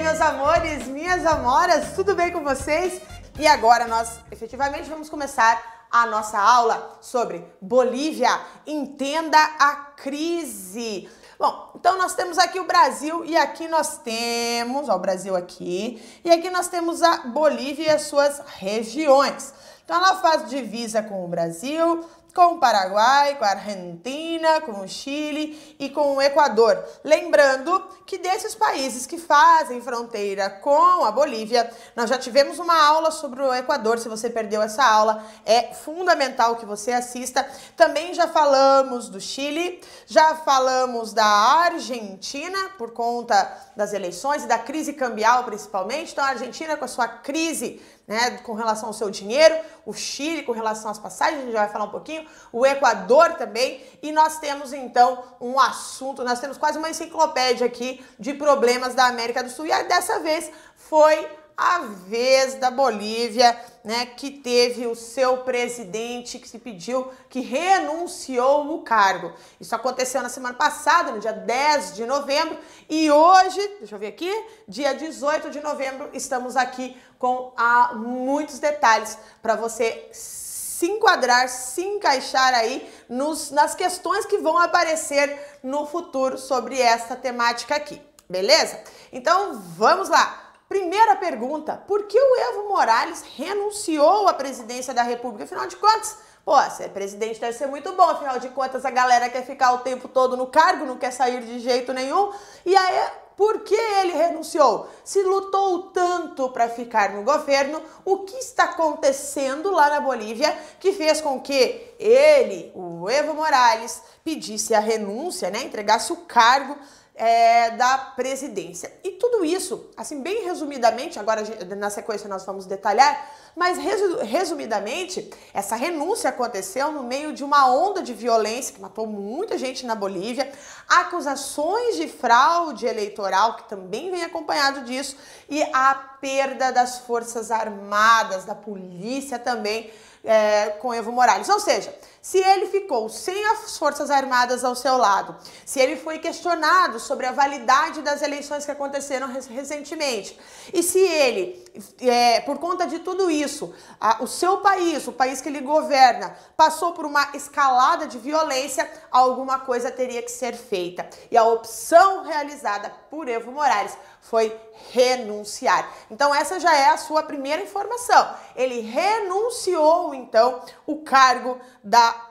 meus amores, minhas amoras, tudo bem com vocês? E agora nós efetivamente vamos começar a nossa aula sobre Bolívia. Entenda a crise. Bom, então nós temos aqui o Brasil e aqui nós temos, ó, o Brasil aqui, e aqui nós temos a Bolívia e as suas regiões. Então ela faz divisa com o Brasil, com o Paraguai, com a Argentina, com o Chile e com o Equador. Lembrando que desses países que fazem fronteira com a Bolívia, nós já tivemos uma aula sobre o Equador. Se você perdeu essa aula, é fundamental que você assista. Também já falamos do Chile, já falamos da Argentina por conta das eleições e da crise cambial principalmente. Então a Argentina com a sua crise né, com relação ao seu dinheiro, o Chile com relação às passagens, a gente já vai falar um pouquinho, o Equador também, e nós temos então um assunto, nós temos quase uma enciclopédia aqui de problemas da América do Sul, e dessa vez foi a vez da Bolívia, né, que teve o seu presidente que se pediu que renunciou o cargo. Isso aconteceu na semana passada, no dia 10 de novembro, e hoje, deixa eu ver aqui, dia 18 de novembro, estamos aqui com ah, muitos detalhes para você se enquadrar, se encaixar aí nos, nas questões que vão aparecer no futuro sobre essa temática aqui, beleza? Então vamos lá! Primeira pergunta: por que o Evo Morales renunciou à presidência da República? Afinal de contas, pô, ser presidente deve ser muito bom, afinal de contas a galera quer ficar o tempo todo no cargo, não quer sair de jeito nenhum. E aí, por que ele renunciou? Se lutou tanto para ficar no governo, o que está acontecendo lá na Bolívia que fez com que ele, o Evo Morales, pedisse a renúncia, né, entregasse o cargo é, da presidência. E tudo isso, assim, bem resumidamente, agora na sequência nós vamos detalhar, mas resumidamente, essa renúncia aconteceu no meio de uma onda de violência que matou muita gente na Bolívia, acusações de fraude eleitoral, que também vem acompanhado disso, e a perda das forças armadas, da polícia também é, com Evo Morales. Ou seja, se ele ficou sem as Forças Armadas ao seu lado, se ele foi questionado sobre a validade das eleições que aconteceram recentemente, e se ele, é, por conta de tudo isso, a, o seu país, o país que ele governa, passou por uma escalada de violência, alguma coisa teria que ser feita. E a opção realizada por Evo Morales foi renunciar. Então essa já é a sua primeira informação. Ele renunciou então o cargo da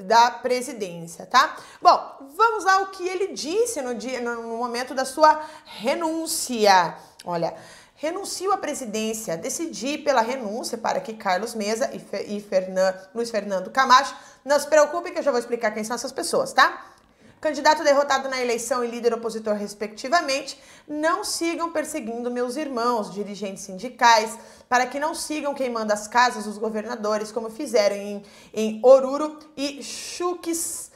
da presidência, tá? Bom, vamos lá o que ele disse no dia no momento da sua renúncia. Olha, renuncio à presidência, decidi pela renúncia para que Carlos Mesa e, Fe, e Fernan, Luiz Fernando Camacho, não se preocupem que eu já vou explicar quem são essas pessoas, tá? Candidato derrotado na eleição e líder opositor, respectivamente, não sigam perseguindo meus irmãos, dirigentes sindicais, para que não sigam queimando as casas dos governadores, como fizeram em, em Oruro e Chukis,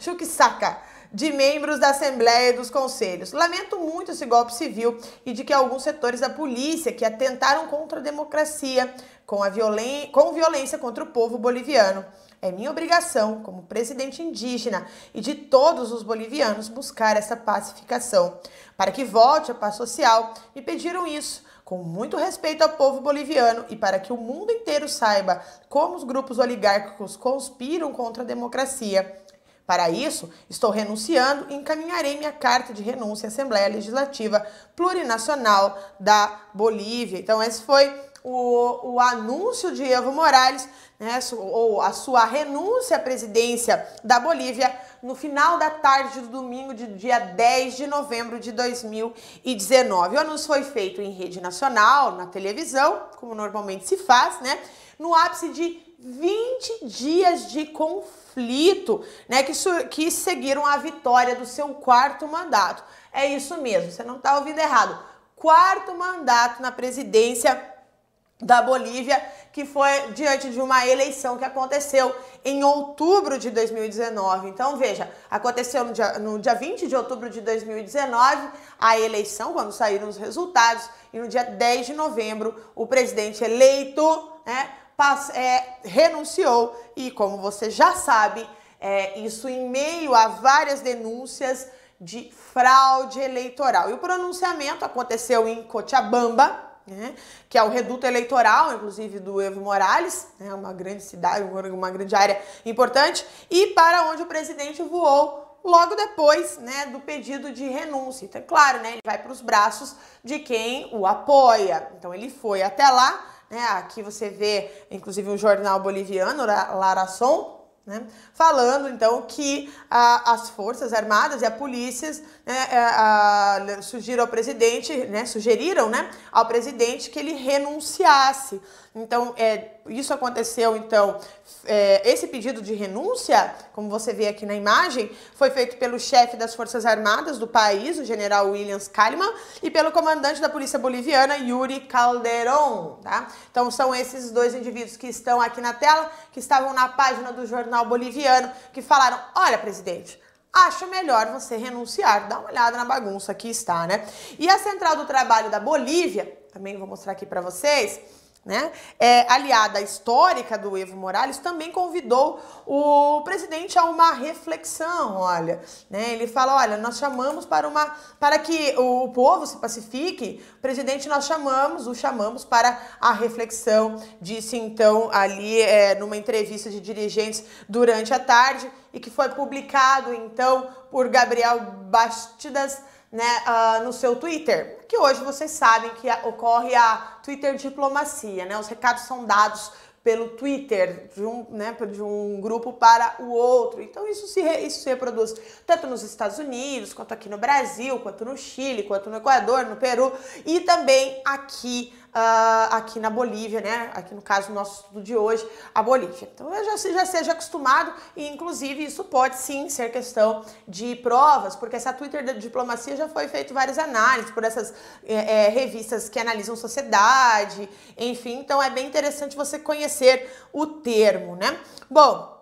Chukisaka de membros da Assembleia e dos Conselhos. Lamento muito esse golpe civil e de que alguns setores da polícia que atentaram contra a democracia com, a violen com violência contra o povo boliviano. É minha obrigação, como presidente indígena e de todos os bolivianos, buscar essa pacificação. Para que volte a paz social, me pediram isso, com muito respeito ao povo boliviano e para que o mundo inteiro saiba como os grupos oligárquicos conspiram contra a democracia. Para isso, estou renunciando e encaminharei minha carta de renúncia à Assembleia Legislativa Plurinacional da Bolívia. Então, esse foi o, o anúncio de Evo Morales, né, ou a sua renúncia à presidência da Bolívia no final da tarde do domingo, de dia 10 de novembro de 2019. O anúncio foi feito em rede nacional, na televisão, como normalmente se faz, né? No ápice de 20 dias de conflito, né? Que, que seguiram a vitória do seu quarto mandato. É isso mesmo, você não está ouvindo errado. Quarto mandato na presidência da Bolívia, que foi diante de uma eleição que aconteceu em outubro de 2019. Então, veja, aconteceu no dia, no dia 20 de outubro de 2019 a eleição, quando saíram os resultados, e no dia 10 de novembro o presidente eleito né, é, renunciou, e como você já sabe, é, isso em meio a várias denúncias de fraude eleitoral. E o pronunciamento aconteceu em Cochabamba, né, que é o reduto eleitoral, inclusive do Evo Morales, né, uma grande cidade, uma grande área importante, e para onde o presidente voou logo depois né, do pedido de renúncia. Então, é claro, né, ele vai para os braços de quem o apoia. Então, ele foi até lá. Né, aqui você vê, inclusive, um jornal boliviano, Larason, né? Falando então que a, as Forças Armadas e a polícia né, é, a, a, sugeriram ao presidente, né, sugeriram né, ao presidente que ele renunciasse. Então, é, isso aconteceu, então, é, esse pedido de renúncia, como você vê aqui na imagem, foi feito pelo chefe das Forças Armadas do país, o general Williams Kalimann, e pelo comandante da Polícia Boliviana, Yuri Calderon, tá? Então, são esses dois indivíduos que estão aqui na tela, que estavam na página do jornal boliviano, que falaram, olha, presidente, acho melhor você renunciar. Dá uma olhada na bagunça que está, né? E a Central do Trabalho da Bolívia, também vou mostrar aqui para vocês, né, é, aliada histórica do Evo Morales, também convidou o presidente a uma reflexão, olha, né, ele fala, olha, nós chamamos para uma, para que o povo se pacifique, presidente nós chamamos, o chamamos para a reflexão, disse então ali é, numa entrevista de dirigentes durante a tarde e que foi publicado então por Gabriel Bastidas, né, uh, no seu Twitter, que hoje vocês sabem que ocorre a Twitter diplomacia, né? Os recados são dados pelo Twitter de um, né, de um grupo para o outro. Então isso se, isso se reproduz tanto nos Estados Unidos, quanto aqui no Brasil, quanto no Chile, quanto no Equador, no Peru e também aqui uh, aqui na Bolívia, né? Aqui no caso, nosso estudo de hoje, a Bolívia. Então já, já seja acostumado e, inclusive, isso pode sim ser questão de provas, porque essa Twitter da diplomacia já foi feito várias análises por essas é, é, revistas que analisam sociedade, enfim. Então é bem interessante você conhecer o termo, né? Bom,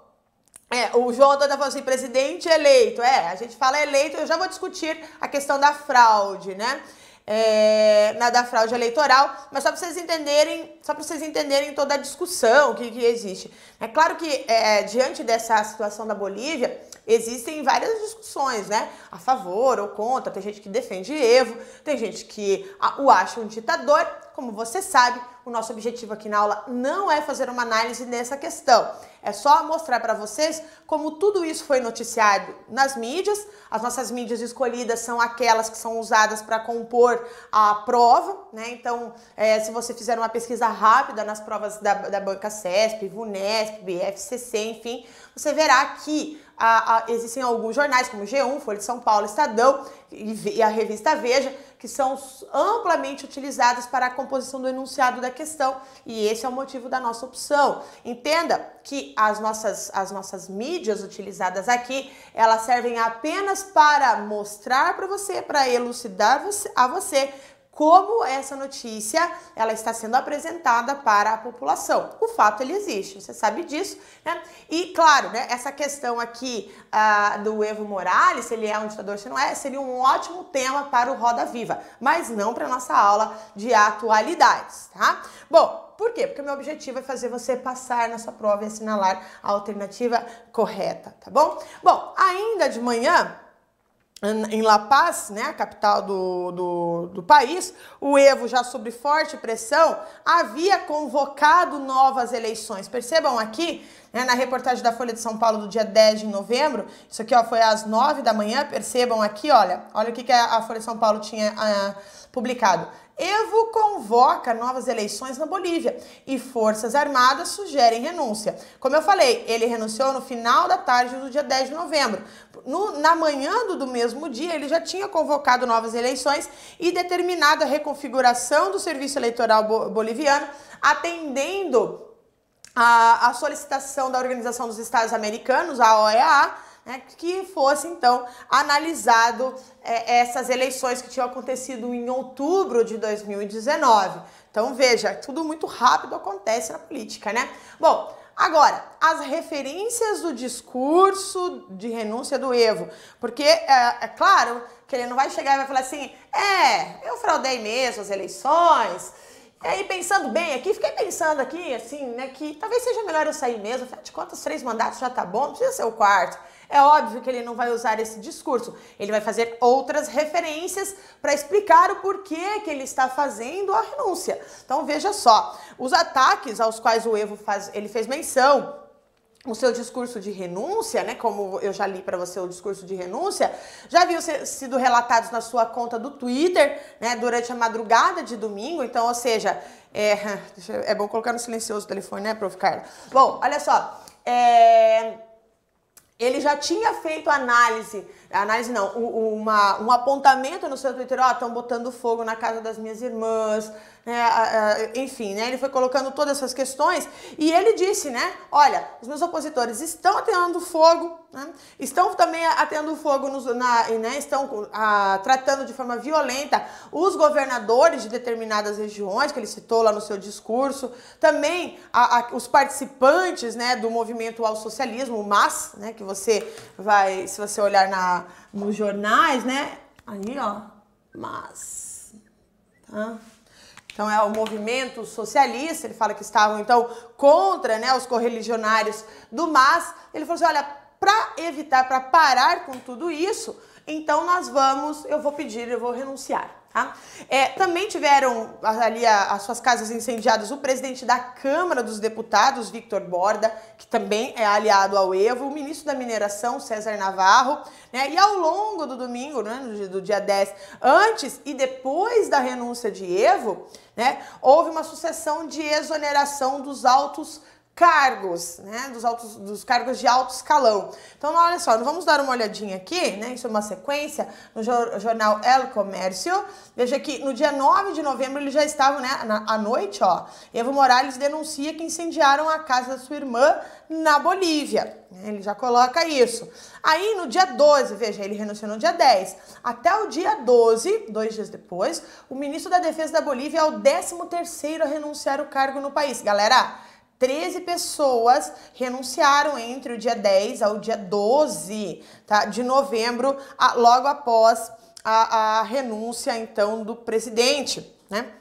é, o João Antônio falou assim, presidente eleito. É, a gente fala eleito, eu já vou discutir a questão da fraude, né? É, na da fraude eleitoral, mas só para vocês entenderem, só para vocês entenderem toda a discussão que, que existe. É claro que é, diante dessa situação da Bolívia existem várias discussões, né? A favor ou contra. Tem gente que defende Evo, tem gente que o acha um ditador. Como você sabe, o nosso objetivo aqui na aula não é fazer uma análise nessa questão. É só mostrar para vocês como tudo isso foi noticiado nas mídias. As nossas mídias escolhidas são aquelas que são usadas para compor a prova, né? Então, é, se você fizer uma pesquisa rápida nas provas da, da banca CESP, VUNESP, BFCC, enfim, você verá que a, a, existem alguns jornais, como G1, Folha de São Paulo, Estadão e, e a revista Veja, que são amplamente utilizadas para a composição do enunciado da questão, e esse é o motivo da nossa opção. Entenda que as nossas, as nossas mídias utilizadas aqui, elas servem apenas para mostrar para você, para elucidar você, a você como essa notícia ela está sendo apresentada para a população. O fato ele existe, você sabe disso, né? E claro, né, essa questão aqui uh, do Evo Morales, se ele é um ditador, se não é, seria um ótimo tema para o Roda Viva, mas não para nossa aula de atualidades, tá? Bom, por quê? Porque o meu objetivo é fazer você passar nessa prova e assinalar a alternativa correta, tá bom? Bom, ainda de manhã em La Paz, né, a capital do, do, do, país, o Evo, já sob forte pressão, havia convocado novas eleições. Percebam aqui, né, na reportagem da Folha de São Paulo do dia 10 de novembro, isso aqui ó, foi às 9 da manhã, percebam aqui, olha, olha o que, que a Folha de São Paulo tinha uh, publicado. Evo convoca novas eleições na Bolívia e Forças Armadas sugerem renúncia. Como eu falei, ele renunciou no final da tarde do dia 10 de novembro. No, na manhã do, do mesmo dia, ele já tinha convocado novas eleições e determinado a reconfiguração do serviço eleitoral bo, boliviano, atendendo a, a solicitação da Organização dos Estados Americanos, a OEA, né, que fosse então analisado é, essas eleições que tinham acontecido em outubro de 2019. Então veja, tudo muito rápido acontece na política, né? Bom, agora as referências do discurso de renúncia do Evo, porque é, é claro que ele não vai chegar e vai falar assim, é, eu fraudei mesmo as eleições E aí, pensando bem aqui, fiquei pensando aqui, assim, né, que talvez seja melhor eu sair mesmo. Afinal de contas, três mandatos já tá bom, não precisa ser o quarto. É óbvio que ele não vai usar esse discurso. Ele vai fazer outras referências para explicar o porquê que ele está fazendo a renúncia. Então, veja só, os ataques aos quais o Evo faz, ele fez menção o seu discurso de renúncia, né, como eu já li para você o discurso de renúncia, já haviam sido relatados na sua conta do Twitter, né, durante a madrugada de domingo, então, ou seja, é, é bom colocar no silencioso o telefone, né, prof. Carla? Bom, olha só, é, ele já tinha feito análise, análise não, uma, um apontamento no seu Twitter, ó, oh, estão botando fogo na casa das minhas irmãs, né, enfim, né, ele foi colocando todas essas questões e ele disse, né, olha, os meus opositores estão atendo fogo, né, estão também atendo fogo, nos, na, né, estão a, tratando de forma violenta os governadores de determinadas regiões, que ele citou lá no seu discurso, também a, a, os participantes, né, do movimento ao socialismo, o MAS, né, que você vai, se você olhar na, nos jornais, né, aí, ó, MAS, tá? Então é o movimento socialista, ele fala que estavam então contra né, os correligionários do MAS. Ele falou assim: olha, para evitar, para parar com tudo isso, então nós vamos, eu vou pedir, eu vou renunciar. Tá? É, também tiveram ali as suas casas incendiadas o presidente da Câmara dos Deputados, Victor Borda, que também é aliado ao Evo, o ministro da Mineração, César Navarro, né? E ao longo do domingo, né, do dia 10, antes e depois da renúncia de Evo, né, houve uma sucessão de exoneração dos altos cargos, né, dos, altos, dos cargos de alto escalão. Então, olha só, vamos dar uma olhadinha aqui, né, isso é uma sequência, no jornal El Comércio. Veja que no dia 9 de novembro eles já estavam, né, na, à noite, ó, Evo Morales denuncia que incendiaram a casa da sua irmã na Bolívia. Ele já coloca isso. Aí, no dia 12, veja, ele renunciou no dia 10. Até o dia 12, dois dias depois, o ministro da Defesa da Bolívia é o 13 terceiro a renunciar o cargo no país. Galera, 13 pessoas renunciaram entre o dia 10 ao dia 12 tá, de novembro, a, logo após a, a, renúncia, então, do presidente, né?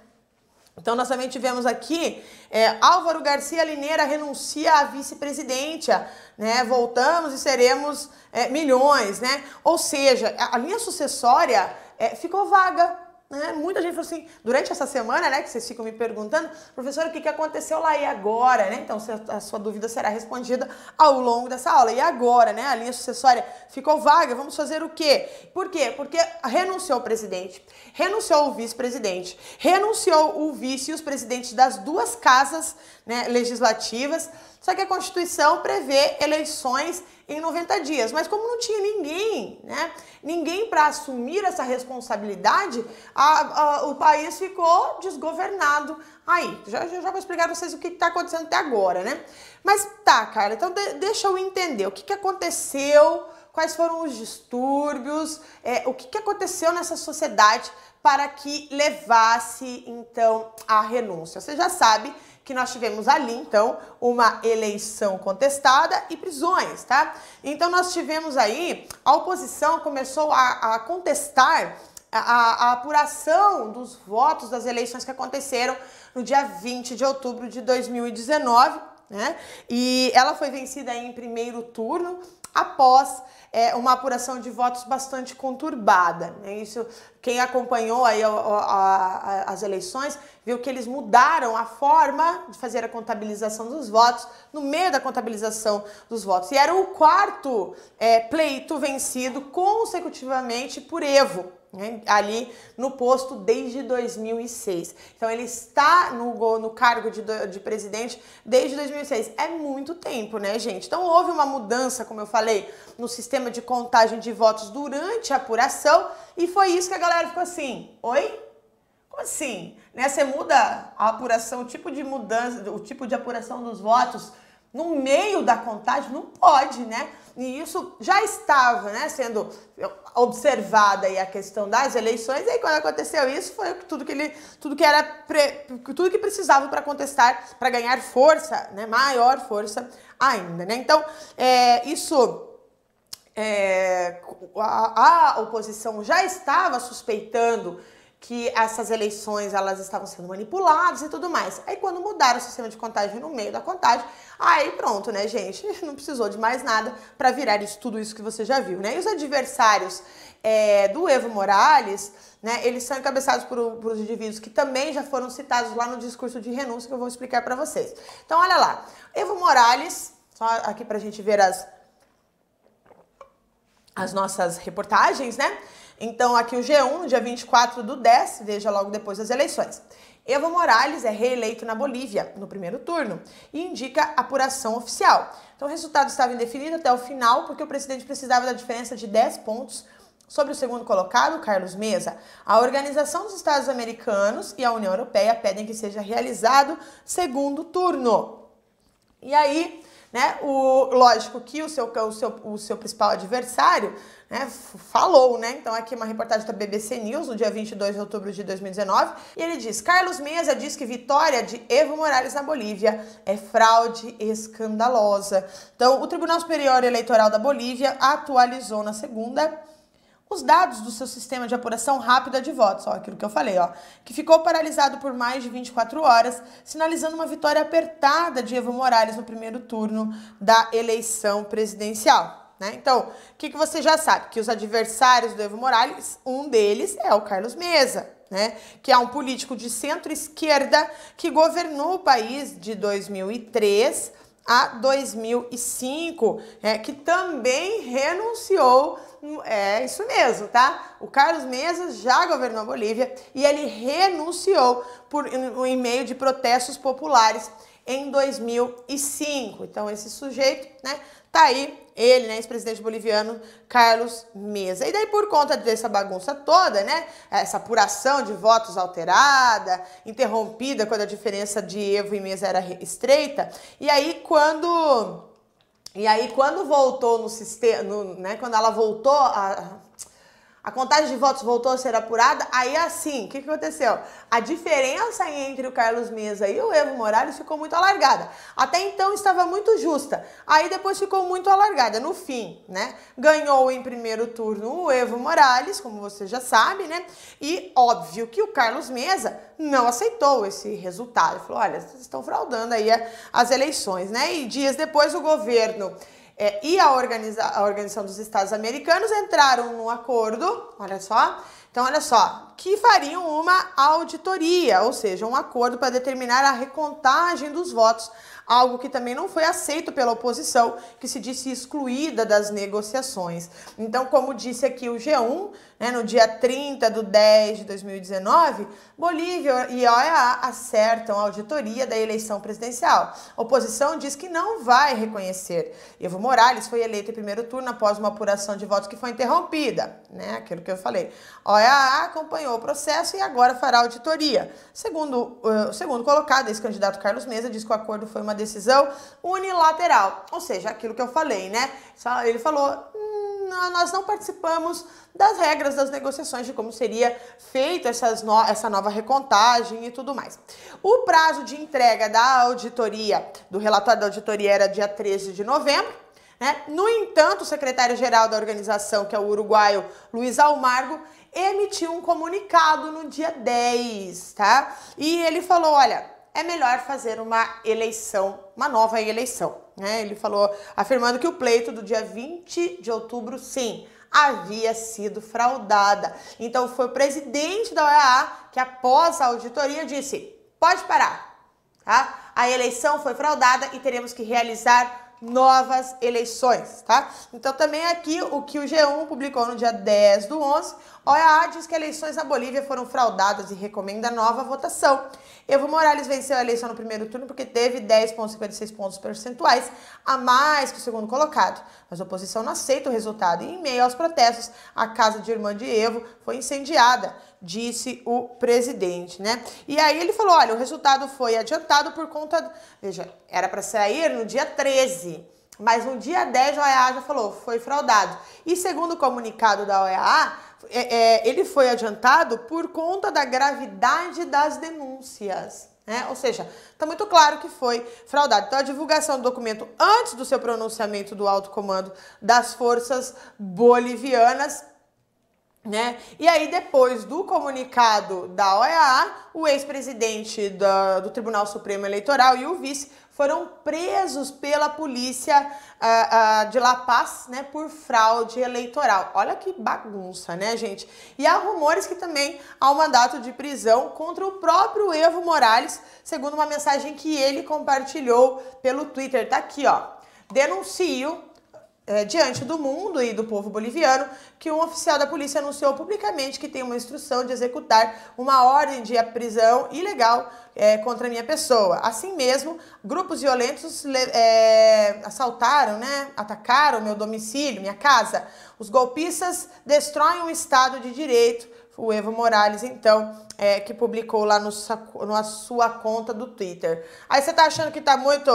Então, nós também tivemos aqui é, Álvaro Garcia Lineira renuncia à vice-presidência, né? Voltamos e seremos é, milhões, né? Ou seja, a, a linha sucessória é, ficou vaga, né? Muita gente falou assim, durante essa semana, né, que vocês ficam me perguntando, professor, o que, que aconteceu lá e agora, né? Então, a sua dúvida será respondida ao longo dessa aula. E agora, né? A linha sucessória ficou vaga, vamos fazer o quê? Por quê? Porque renunciou o presidente, renunciou o vice-presidente, renunciou o vice e os presidentes das duas casas né, legislativas. Só que a Constituição prevê eleições em 90 dias. Mas como não tinha ninguém, né? Ninguém para assumir essa responsabilidade, a, a, o país ficou desgovernado. Aí, já, já vou explicar para vocês o que está acontecendo até agora, né? Mas tá, cara, então de, deixa eu entender o que, que aconteceu, quais foram os distúrbios, é, o que, que aconteceu nessa sociedade para que levasse, então, a renúncia. Você já sabe que nós tivemos ali, então, uma eleição contestada e prisões, tá? Então, nós tivemos aí, a oposição começou a, a contestar a, a, apuração dos votos das eleições que aconteceram no dia 20 de outubro de 2019, né? E ela foi vencida em primeiro turno após é, uma apuração de votos bastante conturbada. Né? Isso, quem acompanhou aí a, a, a, as eleições viu que eles mudaram a forma de fazer a contabilização dos votos no meio da contabilização dos votos. E era o quarto é, pleito vencido consecutivamente por Evo né, ali no posto desde 2006. Então ele está no, no cargo de, de presidente desde 2006. É muito tempo, né, gente? Então houve uma mudança, como eu falei, no sistema de contagem de votos durante a apuração e foi isso que a galera ficou assim: oi? Como assim? Né? Você muda a apuração, o tipo de mudança, o tipo de apuração dos votos no meio da contagem? Não pode, né? E isso já estava né, sendo observada aí a questão das eleições, e aí quando aconteceu isso foi tudo que ele, tudo que era pre, tudo que precisava para contestar, para ganhar força, né, maior força ainda, né? Então, é, isso é, a, a oposição já estava suspeitando que essas eleições elas estavam sendo manipuladas e tudo mais. Aí quando mudaram o sistema de contagem no meio da contagem, aí pronto, né, gente? Não precisou de mais nada para virar isso, tudo isso que você já viu, né? E os adversários é, do Evo Morales, né, eles são encabeçados por, por indivíduos que também já foram citados lá no discurso de renúncia que eu vou explicar para vocês. Então, olha lá. Evo Morales, só aqui para gente ver as, as nossas reportagens, né? Então, aqui o G1, no dia 24 do 10, veja logo depois das eleições. Evo Morales é reeleito na Bolívia no primeiro turno e indica apuração oficial. Então, o resultado estava indefinido até o final, porque o presidente precisava da diferença de 10 pontos sobre o segundo colocado, Carlos Mesa. A Organização dos Estados Americanos e a União Europeia pedem que seja realizado segundo turno. E aí, né, o, lógico que o seu, o seu, o seu principal adversário né, falou, né? Então aqui uma reportagem da BBC News, no dia 22 de outubro de 2019, e ele diz: Carlos Mesa diz que vitória de Evo Morales na Bolívia é fraude escandalosa. Então, o Tribunal Superior Eleitoral da Bolívia atualizou na segunda os dados do seu sistema de apuração rápida de votos, ó, aquilo que eu falei, ó, que ficou paralisado por mais de 24 horas, sinalizando uma vitória apertada de Evo Morales no primeiro turno da eleição presidencial. Né? Então, o que, que você já sabe? Que os adversários do Evo Morales, um deles é o Carlos Mesa, né? que é um político de centro-esquerda que governou o país de 2003 a 2005, é, que também renunciou. É isso mesmo, tá? O Carlos Mesa já governou a Bolívia e ele renunciou por em meio de protestos populares em 2005. Então esse sujeito, né, tá aí ele, né, ex-presidente boliviano Carlos Mesa. E daí, por conta dessa bagunça toda, né, essa apuração de votos alterada, interrompida quando a diferença de Evo e Mesa era estreita, e aí quando. E aí, quando voltou no sistema, no, né, quando ela voltou a a contagem de votos voltou a ser apurada, aí assim, o que, que aconteceu? A diferença entre o Carlos Mesa e o Evo Morales ficou muito alargada. Até então estava muito justa, aí depois ficou muito alargada. No fim, né? Ganhou em primeiro turno o Evo Morales, como você já sabe, né? E óbvio que o Carlos Mesa não aceitou esse resultado. Ele falou: olha, vocês estão fraudando aí as eleições, né? E dias depois o governo é, e a, organiza a Organização dos Estados Americanos entraram num acordo, olha só, então olha só, que fariam uma auditoria, ou seja, um acordo para determinar a recontagem dos votos algo que também não foi aceito pela oposição, que se disse excluída das negociações. Então, como disse aqui o G1, né, no dia 30 de 10 de 2019, Bolívia e OEA acertam a auditoria da eleição presidencial. A oposição diz que não vai reconhecer. Evo Morales foi eleito em primeiro turno após uma apuração de votos que foi interrompida, né, aquilo que eu falei. OEA acompanhou o processo e agora fará auditoria. Segundo uh, o segundo colocado, esse candidato Carlos Mesa, diz que o acordo foi uma uma decisão unilateral. Ou seja, aquilo que eu falei, né? Ele falou: hum, nós não participamos das regras das negociações de como seria feita no, essa nova recontagem e tudo mais. O prazo de entrega da auditoria, do relatório da auditoria, era dia 13 de novembro. Né? No entanto, o secretário-geral da organização, que é o uruguaio Luiz Almargo, emitiu um comunicado no dia 10, tá? E ele falou: olha, é melhor fazer uma eleição, uma nova eleição. Né? Ele falou, afirmando que o pleito do dia 20 de outubro, sim, havia sido fraudada. Então foi o presidente da OEA que, após a auditoria, disse: pode parar. Tá? A eleição foi fraudada e teremos que realizar novas eleições, tá? Então também aqui o que o G1 publicou no dia 10 do 11, a OEA diz que eleições na Bolívia foram fraudadas e recomenda nova votação. Evo Morales venceu a eleição no primeiro turno porque teve 10,56 pontos percentuais a mais que o segundo colocado. Mas a oposição não aceita o resultado e, em meio aos protestos, a casa de irmã de Evo foi incendiada, disse o presidente, né? E aí ele falou: olha, o resultado foi adiantado por conta. Veja, era para sair no dia 13. Mas no dia 10 a OEA já falou, foi fraudado. E segundo o comunicado da OEA, é, é, ele foi adiantado por conta da gravidade das denúncias. Né? Ou seja, está muito claro que foi fraudado. Então, a divulgação do documento antes do seu pronunciamento do alto comando das forças bolivianas Né? E aí, depois do comunicado da OEA, o ex-presidente do, Tribunal Supremo Eleitoral e o vice foram presos pela polícia uh, uh, de La Paz né, por fraude eleitoral. Olha que bagunça, né, gente? E há rumores que também há um mandato de prisão contra o próprio Evo Morales, segundo uma mensagem que ele compartilhou pelo Twitter. Tá aqui, ó. Denuncio é, diante do mundo e do povo boliviano que um oficial da polícia anunciou publicamente que tem uma instrução de executar uma ordem de prisão ilegal é, contra minha pessoa. Assim mesmo, grupos violentos é, assaltaram, né, atacaram meu domicílio, minha casa. Os golpistas destroem o Estado de Direito. O Evo Morales, então, é, que publicou lá no, na sua conta do Twitter. Aí você tá achando que tá muito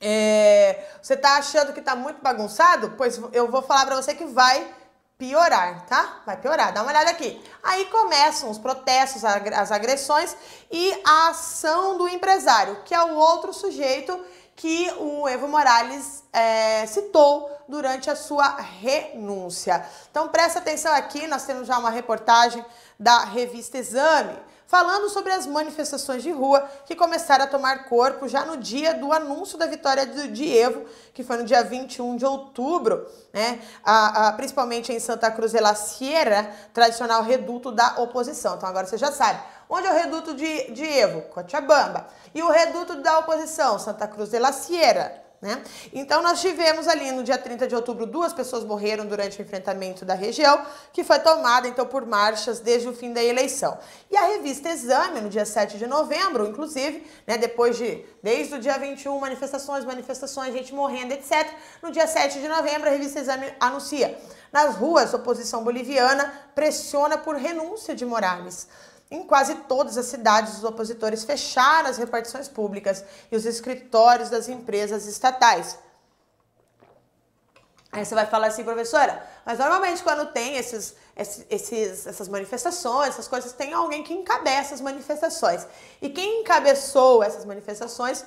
é, você tá achando que tá muito bagunçado? Pois eu vou falar para você que vai piorar, tá? Vai piorar. Dá uma olhada aqui. Aí começam os protestos, as agressões e a ação do empresário, que é o outro sujeito que o Evo Morales é, citou durante a sua renúncia. Então presta atenção aqui, nós temos já uma reportagem da revista Exame falando sobre as manifestações de rua que começaram a tomar corpo já no dia do anúncio da vitória do Evo, que foi no dia 21 de outubro, né? A, a, principalmente em Santa Cruz de la Sierra, tradicional reduto da oposição. Então agora você já sabe. Onde é o reduto de, de Evo? Cochabamba. E o reduto da oposição? Santa Cruz de la Sierra. Né? Então, nós tivemos ali no dia 30 de outubro, duas pessoas morreram durante o enfrentamento da região, que foi tomada então por marchas desde o fim da eleição. E a revista Exame, no dia 7 de novembro, inclusive, né, depois de, desde o dia 21, manifestações, manifestações, gente morrendo, etc. No dia 7 de novembro, a revista Exame anuncia: nas ruas, oposição boliviana pressiona por renúncia de Morales. Em quase todas as cidades, os opositores fecharam as repartições públicas e os escritórios das empresas estatais. Aí você vai falar assim, professora, mas normalmente quando tem esses, esses, essas manifestações, essas coisas, tem alguém que encabeça as manifestações. E quem encabeçou essas manifestações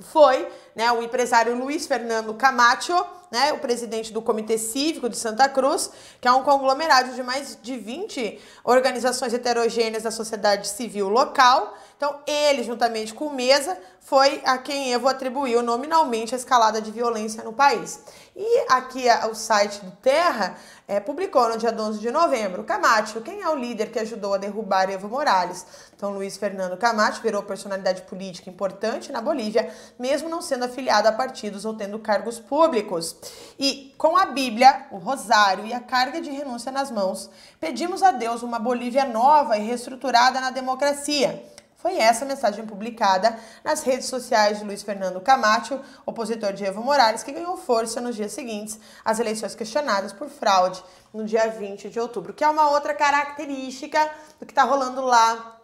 foi né, o empresário Luiz Fernando Camacho, né, o presidente do Comitê Cívico de Santa Cruz, que é um conglomerado de mais de 20 organizações heterogêneas da sociedade civil local. Então, ele, juntamente com o Mesa, foi a quem Evo atribuiu nominalmente a escalada de violência no país. E aqui o site do Terra é, publicou no dia 12 de novembro, Camacho, quem é o líder que ajudou a derrubar Evo Morales? Então, Luiz Fernando Camacho virou personalidade política importante na Bolívia, mesmo não sendo afiliado a partidos ou tendo cargos públicos. E com a Bíblia, o rosário e a carga de renúncia nas mãos, pedimos a Deus uma Bolívia nova e reestruturada na democracia. Foi essa mensagem publicada nas redes sociais de Luiz Fernando Camacho, opositor de Evo Morales, que ganhou força nos dias seguintes às eleições questionadas por fraude no dia 20 de outubro, que é uma outra característica do que está rolando lá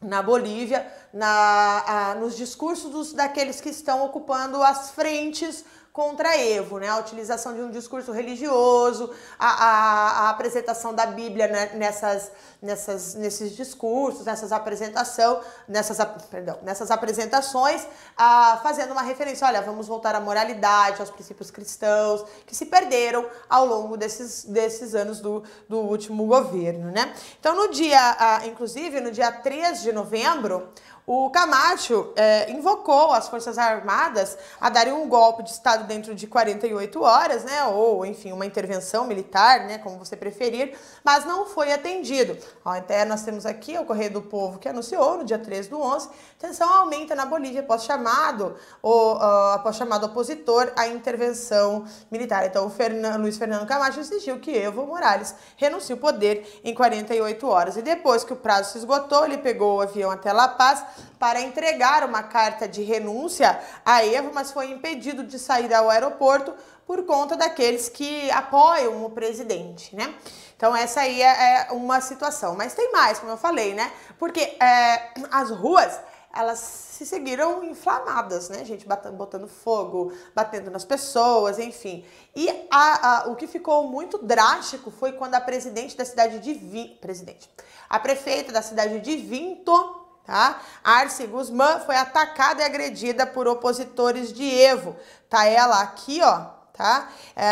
na Bolívia, na, a, nos discursos dos, daqueles que estão ocupando as frentes contra Evo, né? A utilização de um discurso religioso, a, a, a apresentação da Bíblia né? nessas, nessas, nesses discursos, nessas apresentação, nessas, perdão, nessas apresentações, a, fazendo uma referência, olha, vamos voltar à moralidade, aos princípios cristãos, que se perderam ao longo desses, desses anos do, do último governo, né? Então, no dia, inclusive, no dia 3 de novembro, o Camacho é, invocou as Forças Armadas a darem um golpe de Estado dentro de 48 horas, né? Ou, enfim, uma intervenção militar, né? Como você preferir, mas não foi atendido. Ó, até nós temos aqui o Correio do Povo que anunciou no dia 13 do 11, tensão aumenta na Bolívia após chamado, uh, após chamado opositor à intervenção militar. Então, o Luiz Fernando Camacho exigiu que Evo Morales renuncie o poder em 48 horas. E depois que o prazo se esgotou, ele pegou o avião até La Paz, para entregar uma carta de renúncia a Evo, mas foi impedido de sair ao aeroporto por conta daqueles que apoiam o presidente, né? Então essa aí é, é uma situação. Mas tem mais, como eu falei, né? Porque é, as ruas elas se seguiram inflamadas, né, gente? Botando fogo, batendo nas pessoas, enfim. E a, a, o que ficou muito drástico foi quando a presidente da cidade de Vinto, presidente, a prefeita da cidade de Vinto, tá? Arce Guzmán foi atacada e agredida por opositores de Evo. Tá ela aqui, ó, tá? É,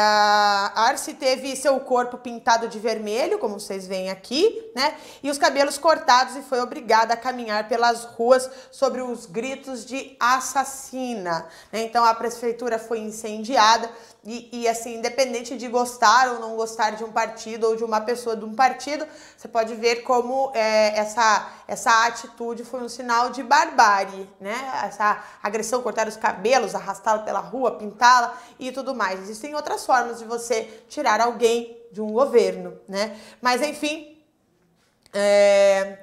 Arce teve seu corpo pintado de vermelho, como vocês veem aqui, né? E os cabelos cortados e foi obrigada a caminhar pelas ruas sobre os gritos de assassina. Né? Então a prefeitura foi incendiada e, e, assim, independente de gostar ou não gostar de um partido ou de uma pessoa de um partido, você pode ver como é, essa, essa atitude foi um sinal de barbárie, né? Essa agressão, cortar os cabelos, arrastá-la pela rua, pintá-la e tudo mais. Existem outras formas de você tirar alguém de um governo, né? Mas enfim, é,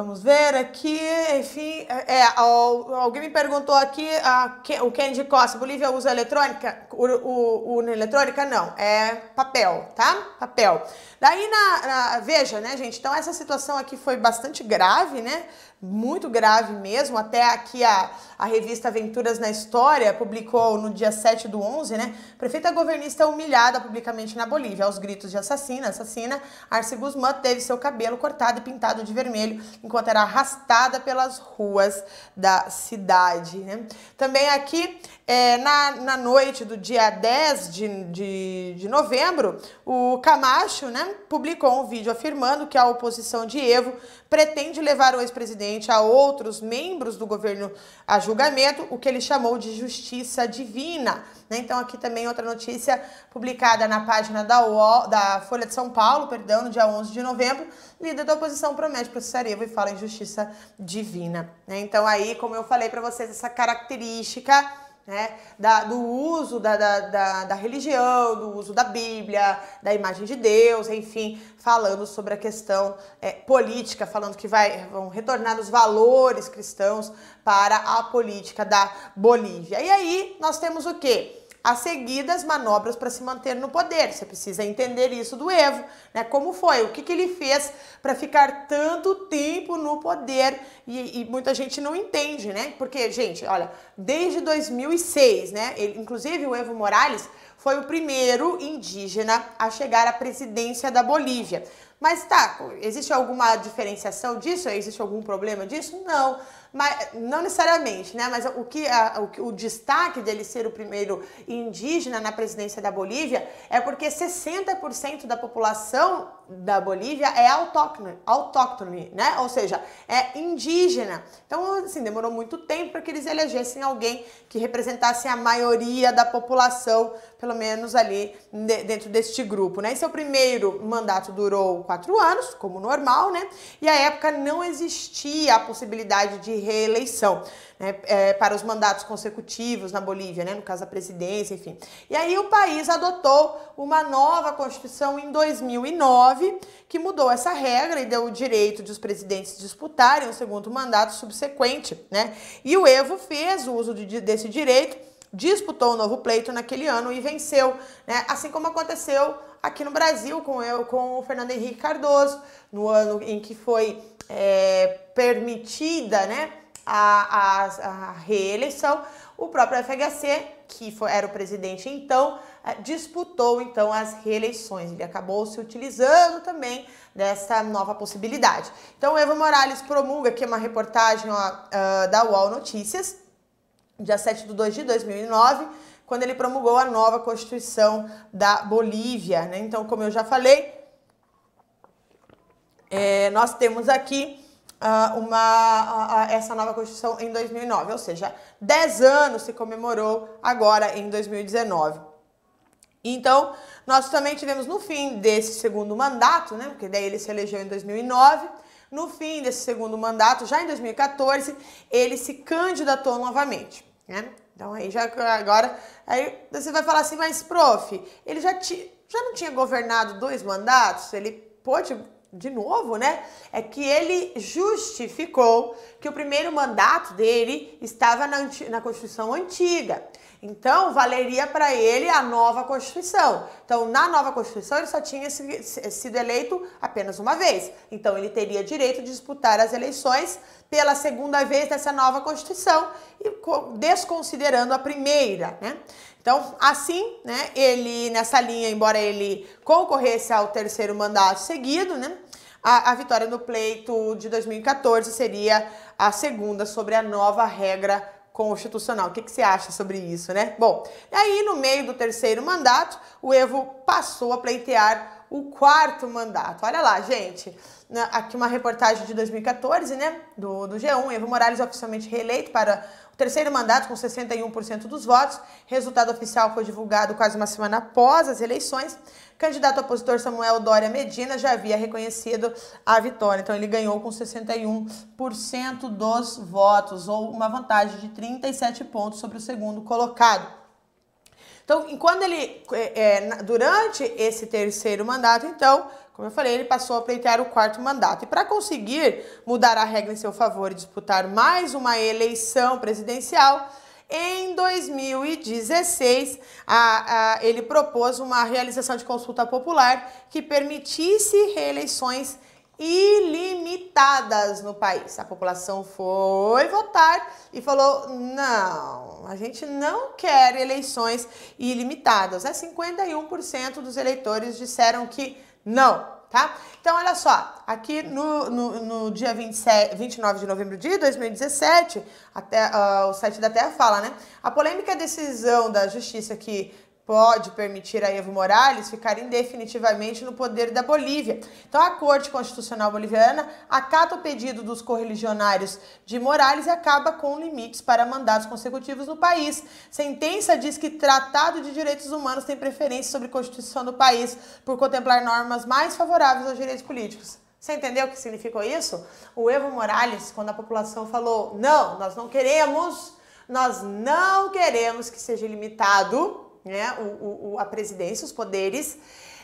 Vamos ver aqui, enfim, é, alguém me perguntou aqui, a, o Candy Costa, Bolívia usa eletrônica? O, o, eletrônica não, é papel, tá? Papel. Daí, na, na, veja, né, gente, então essa situação aqui foi bastante grave, né? muito grave mesmo. Até aqui a, a revista Aventuras na História publicou no dia 7 do 11, né? Prefeita governista humilhada publicamente na Bolívia, aos gritos de assassina, assassina. Arce Guzmán teve seu cabelo cortado e pintado de vermelho enquanto era arrastada pelas ruas da cidade, né? Também aqui, é, na, na noite do dia 10 de, de, de novembro, o Camacho, né, publicou um vídeo afirmando que a oposição de Evo pretende levar o ex-presidente a outros membros do governo a julgamento, o que ele chamou de justiça divina. Né? Então, aqui também outra notícia publicada na página da, UOL, da Folha de São Paulo, perdão, no dia 11 de novembro, líder da oposição promete processar Evo e fala em justiça divina. Né? Então, aí, como eu falei para vocês, essa característica né, da, do uso da, da, da, da, religião, do uso da Bíblia, da imagem de Deus, enfim, falando sobre a questão é, política, falando que vai, vão retornar os valores cristãos para a política da Bolívia. E aí nós temos o quê? As seguidas manobras para se manter no poder. Você precisa entender isso do Evo, né? Como foi? O que, que ele fez para ficar tanto tempo no poder? E, e, muita gente não entende, né? Porque, gente, olha, desde 2006, né? Ele, inclusive o Evo Morales foi o primeiro indígena a chegar à presidência da Bolívia. Mas tá, existe alguma diferenciação disso? Existe algum problema disso? Não. Mas, não necessariamente, né? Mas o que a, o, o destaque dele ser o primeiro indígena na presidência da Bolívia é porque 60% da população da Bolívia é autóctone, autóctone, né? Ou seja, é indígena. Então, assim, demorou muito tempo para que eles elegessem alguém que representasse a maioria da população, pelo menos ali de, dentro deste grupo, né? E seu primeiro mandato durou quatro anos, como normal, né? E à época não existia a possibilidade de reeleição né, é, para os mandatos consecutivos na Bolívia, né, no caso da presidência, enfim. E aí o país adotou uma nova constituição em 2009 que mudou essa regra e deu o direito de os presidentes disputarem o segundo mandato subsequente, né? E o Evo fez o uso de, desse direito, disputou o novo pleito naquele ano e venceu, né? Assim como aconteceu aqui no Brasil com, eu, com o Fernando Henrique Cardoso, no ano em que foi é, permitida, né? a, a, a reeleição, o próprio FHC, que foi, era o presidente então, eh, disputou então as reeleições. Ele acabou se utilizando também dessa nova possibilidade. Então, Evo Morales promulga aqui uma reportagem ó, uh, da UOL Notícias, dia 7 de 2 de 2009, quando ele promulgou a nova Constituição da Bolívia. Né? Então, como eu já falei, é, nós temos aqui uh, uma, uh, essa nova Constituição em 2009, ou seja, 10 anos se comemorou agora em 2019. Então, nós também tivemos no fim desse segundo mandato, né, porque daí ele se elegeu em 2009, no fim desse segundo mandato, já em 2014, ele se candidatou novamente, né? Então aí já agora aí você vai falar assim, mas prof, ele já, ti, já não tinha governado dois mandatos, ele pôde de novo, né? É que ele justificou que o primeiro mandato dele estava na, na Constituição antiga. Então, valeria para ele a nova Constituição. Então, na nova Constituição, ele só tinha sido eleito apenas uma vez. Então, ele teria direito de disputar as eleições pela segunda vez dessa nova Constituição, desconsiderando a primeira, né? Então, assim, né, ele nessa linha, embora ele concorresse ao terceiro mandato seguido, né, a, a vitória no pleito de 2014 seria a segunda sobre a nova regra constitucional. O que, que você acha sobre isso, né? Bom, aí no meio do terceiro mandato, o Evo passou a pleitear o quarto mandato. Olha lá, gente. Aqui uma reportagem de 2014, né? Do, do G1. Evo Morales oficialmente reeleito para terceiro mandato com 61% dos votos. Resultado oficial foi divulgado quase uma semana após as eleições. Candidato opositor Samuel Dória Medina já havia reconhecido a vitória. Então ele ganhou com 61% dos votos, ou uma vantagem de 37 pontos sobre o segundo colocado. Então, enquanto ele, é, durante esse terceiro mandato, então, como eu falei, ele passou a pleitear o quarto mandato. E para conseguir mudar a regra em seu favor e disputar mais uma eleição presidencial, em 2016, a, a, ele propôs uma realização de consulta popular que permitisse reeleições ilimitadas no país. A população foi votar e falou: não, a gente não quer eleições ilimitadas. É 51% dos eleitores disseram que não. Tá? Então, olha só, aqui no, no, no dia 27, 29 de novembro de 2017, até, uh, o site da Terra fala, né? A polêmica decisão da justiça que pode permitir a Evo Morales ficar indefinitivamente no poder da Bolívia. Então, a Corte Constitucional Boliviana acata o pedido dos correligionários de Morales e acaba com limites para mandatos consecutivos no país. Sentença diz que Tratado de Direitos Humanos tem preferência sobre a Constituição do país por contemplar normas mais favoráveis aos direitos políticos. Você entendeu o que significou isso? O Evo Morales, quando a população falou: não, nós não queremos, nós não queremos que seja limitado né, o, o, a presidência, os poderes.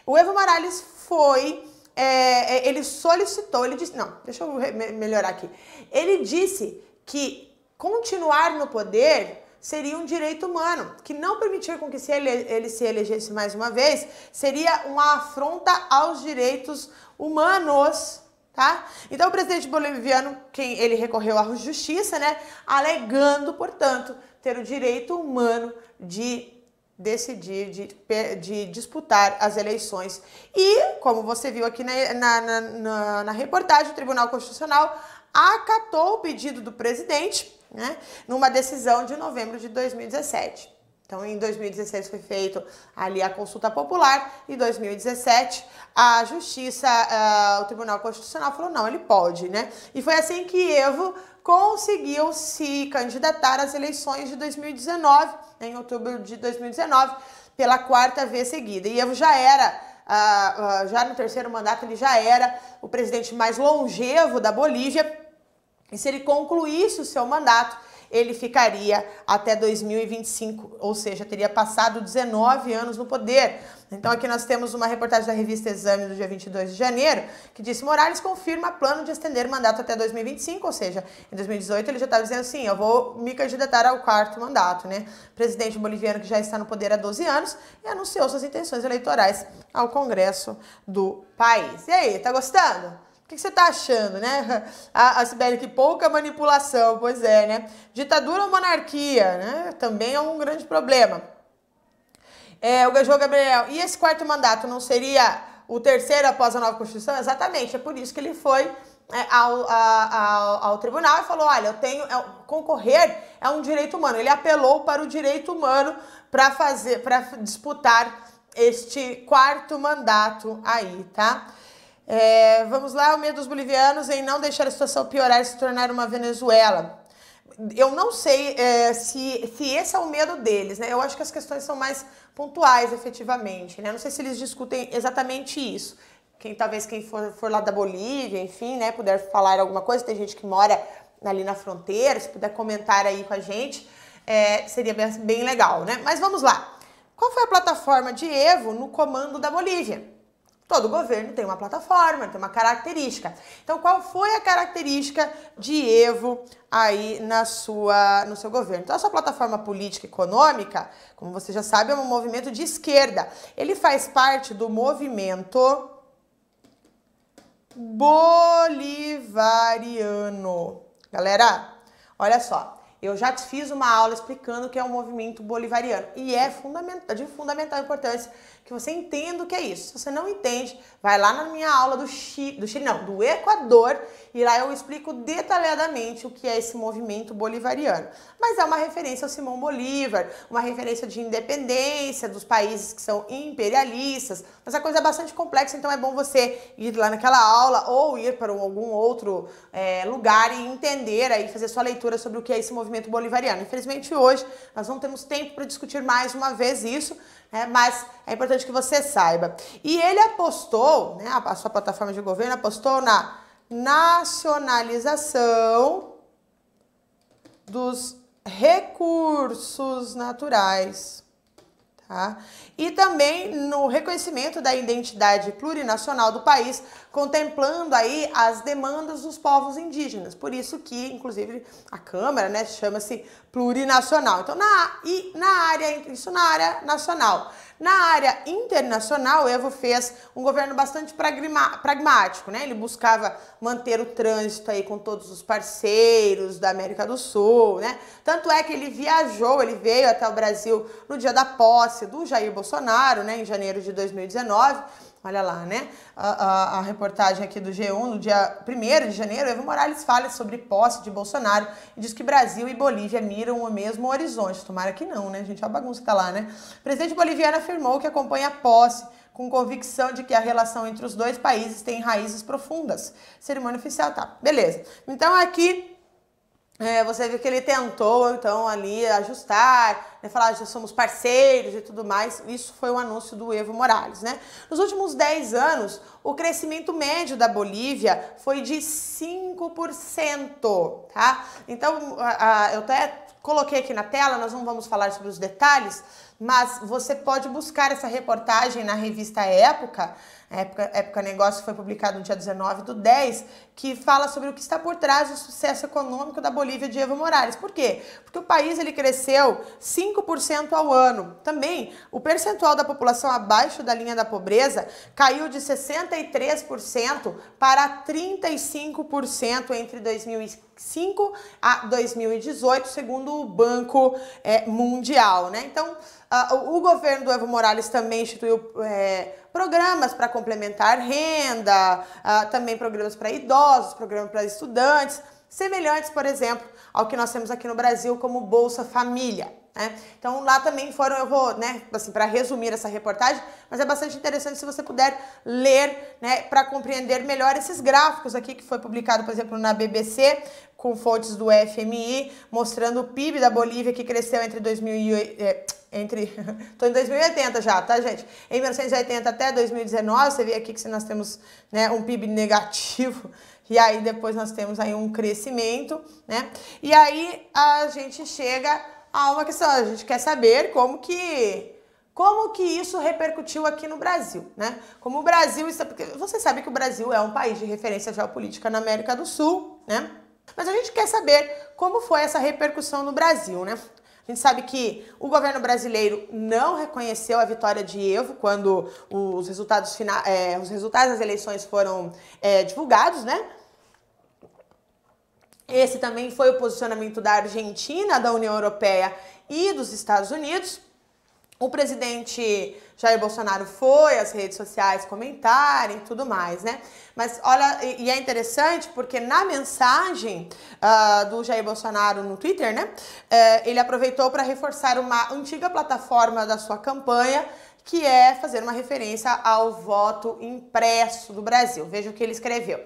O Evo Morales foi, é, é ele solicitou, ele disse, não, deixa eu melhorar aqui. Ele disse que continuar no poder seria um direito humano, que não permitir com que se ele, ele se elegesse mais uma vez seria uma afronta aos direitos humanos, tá? Então o presidente boliviano, quem ele recorreu à justiça, né, alegando, portanto, ter o direito humano de decidir de, de, disputar as eleições. E, como você viu aqui na, na, na, na, reportagem, o Tribunal Constitucional acatou o pedido do presidente né, numa decisão de novembro de 2017. Então, em 2016 foi feito ali a consulta popular, em 2017 a Justiça, uh, o Tribunal Constitucional falou não, ele pode, né? E foi assim que Evo conseguiu se candidatar às eleições de 2019, em outubro de 2019, pela quarta vez seguida. E Evo já era, uh, uh, já no terceiro mandato, ele já era o presidente mais longevo da Bolívia. E se ele concluísse o seu mandato, ele ficaria até 2025, ou seja, teria passado 19 anos no poder. Então aqui nós temos uma reportagem da revista Exame do dia 22 de janeiro, que disse Morales confirma plano de estender o mandato até 2025, ou seja, em 2018 ele já estava dizendo assim, eu vou me candidatar ao quarto mandato, né? Presidente boliviano que já está no poder há 12 anos e anunciou suas intenções eleitorais ao Congresso do país. E aí, tá gostando? O que você está achando, né? A, a Sibeli, que pouca manipulação, pois é, né? Ditadura ou monarquia, né? Também é um grande problema. É, o Gajô Gabriel, e esse quarto mandato não seria o terceiro após a nova Constituição? Exatamente, é por isso que ele foi é, ao, ao, ao, tribunal e falou: olha, eu tenho. É, concorrer é um direito humano. Ele apelou para o direito humano para fazer, para disputar este quarto mandato aí, tá? É, vamos lá, o medo dos bolivianos em não deixar a situação piorar e se tornar uma Venezuela. Eu não sei é, se, se esse é o medo deles, né? Eu acho que as questões são mais pontuais, efetivamente, né? Não sei se eles discutem exatamente isso. Quem talvez quem for, for lá da Bolívia, enfim, né, puder falar alguma coisa, tem gente que mora ali na fronteira, se puder comentar aí com a gente, é, seria bem, bem legal, né? Mas vamos lá. Qual foi a plataforma de Evo no comando da Bolívia? Todo governo tem uma plataforma, tem uma característica. Então, qual foi a característica de Evo aí na sua, no seu governo? Então, a sua plataforma política econômica, como você já sabe, é um movimento de esquerda. Ele faz parte do movimento bolivariano. Galera, olha só. Eu já te fiz uma aula explicando o que é o movimento bolivariano e é de fundamental importância que você entenda o que é isso. Se você não entende, vai lá na minha aula do Chile, do Chile não, do Equador, e lá eu explico detalhadamente o que é esse movimento bolivariano. Mas é uma referência ao Simão Bolívar, uma referência de independência dos países que são imperialistas, mas a coisa é bastante complexa, então é bom você ir lá naquela aula ou ir para algum outro é, lugar e entender aí, fazer sua leitura sobre o que é esse movimento bolivariano. Infelizmente hoje nós não temos tempo para discutir mais uma vez isso, né, mas é importante que você saiba. E ele apostou, né, a sua plataforma de governo apostou na nacionalização dos recursos naturais. Tá? E também no reconhecimento da identidade plurinacional do país, contemplando aí as demandas dos povos indígenas. Por isso que, inclusive, a Câmara né, chama-se plurinacional. Então, na, e na área, isso na área nacional. Na área internacional, o Evo fez um governo bastante pragmático, né? Ele buscava manter o trânsito aí com todos os parceiros da América do Sul, né? Tanto é que ele viajou, ele veio até o Brasil no dia da posse do Jair Bolsonaro, né? Em janeiro de 2019 Olha lá, né? A, a, a, reportagem aqui do G1, no dia 1 de janeiro, Evo Morales fala sobre posse de Bolsonaro e diz que Brasil e Bolívia miram o mesmo horizonte. Tomara que não, né, gente? A bagunça que tá lá, né? O presidente boliviano afirmou que acompanha a posse com convicção de que a relação entre os dois países tem raízes profundas. Cerimônia oficial, tá. Beleza. Então aqui é, você vê que ele tentou, então, ali ajustar, né, falar já somos parceiros e tudo mais. Isso foi o anúncio do Evo Morales, né? Nos últimos 10 anos, o crescimento médio da Bolívia foi de 5%, tá? Então, a, a, eu até coloquei aqui na tela, nós não vamos falar sobre os detalhes, mas você pode buscar essa reportagem na revista Época, Época, Época Negócio foi publicado no dia 19 do 10, que fala sobre o que está por trás do sucesso econômico da Bolívia de Evo Morales. Por quê? Porque o país ele cresceu 5% ao ano. Também, o percentual da população abaixo da linha da pobreza caiu de 63% para 35% entre 2005 a 2018, segundo o Banco é, Mundial, né? Então, o governo do Evo Morales também instituiu é, programas para complementar renda, uh, também programas para idosos, programas para estudantes, semelhantes, por exemplo, ao que nós temos aqui no Brasil como Bolsa Família. Né? Então lá também foram, eu vou, né, assim, para resumir essa reportagem, mas é bastante interessante se você puder ler, né, para compreender melhor esses gráficos aqui que foi publicado, por exemplo, na BBC, com fontes do FMI, mostrando o PIB da Bolívia que cresceu entre 2008, é, entre, tô em 2080 já, tá gente? Em 1980 até 2019, você vê aqui que nós temos, né, um PIB negativo e aí depois nós temos aí um crescimento, né? E aí a gente chega há uma questão, a gente quer saber como que como que isso repercutiu aqui no Brasil, né? Como o Brasil está, porque você sabe que o Brasil é um país de referência geopolítica na América do Sul, né? Mas a gente quer saber como foi essa repercussão no Brasil, né? A gente sabe que o governo brasileiro não reconheceu a vitória de Evo quando os resultados, final, é, os resultados das eleições foram é, divulgados, né? Esse também foi o posicionamento da Argentina, da União Europeia e dos Estados Unidos. O presidente Jair Bolsonaro foi às redes sociais comentar e tudo mais, né? Mas olha, e é interessante porque na mensagem uh, do Jair Bolsonaro no Twitter, né? Uh, ele aproveitou para reforçar uma antiga plataforma da sua campanha, que é fazer uma referência ao voto impresso do Brasil. Veja o que ele escreveu.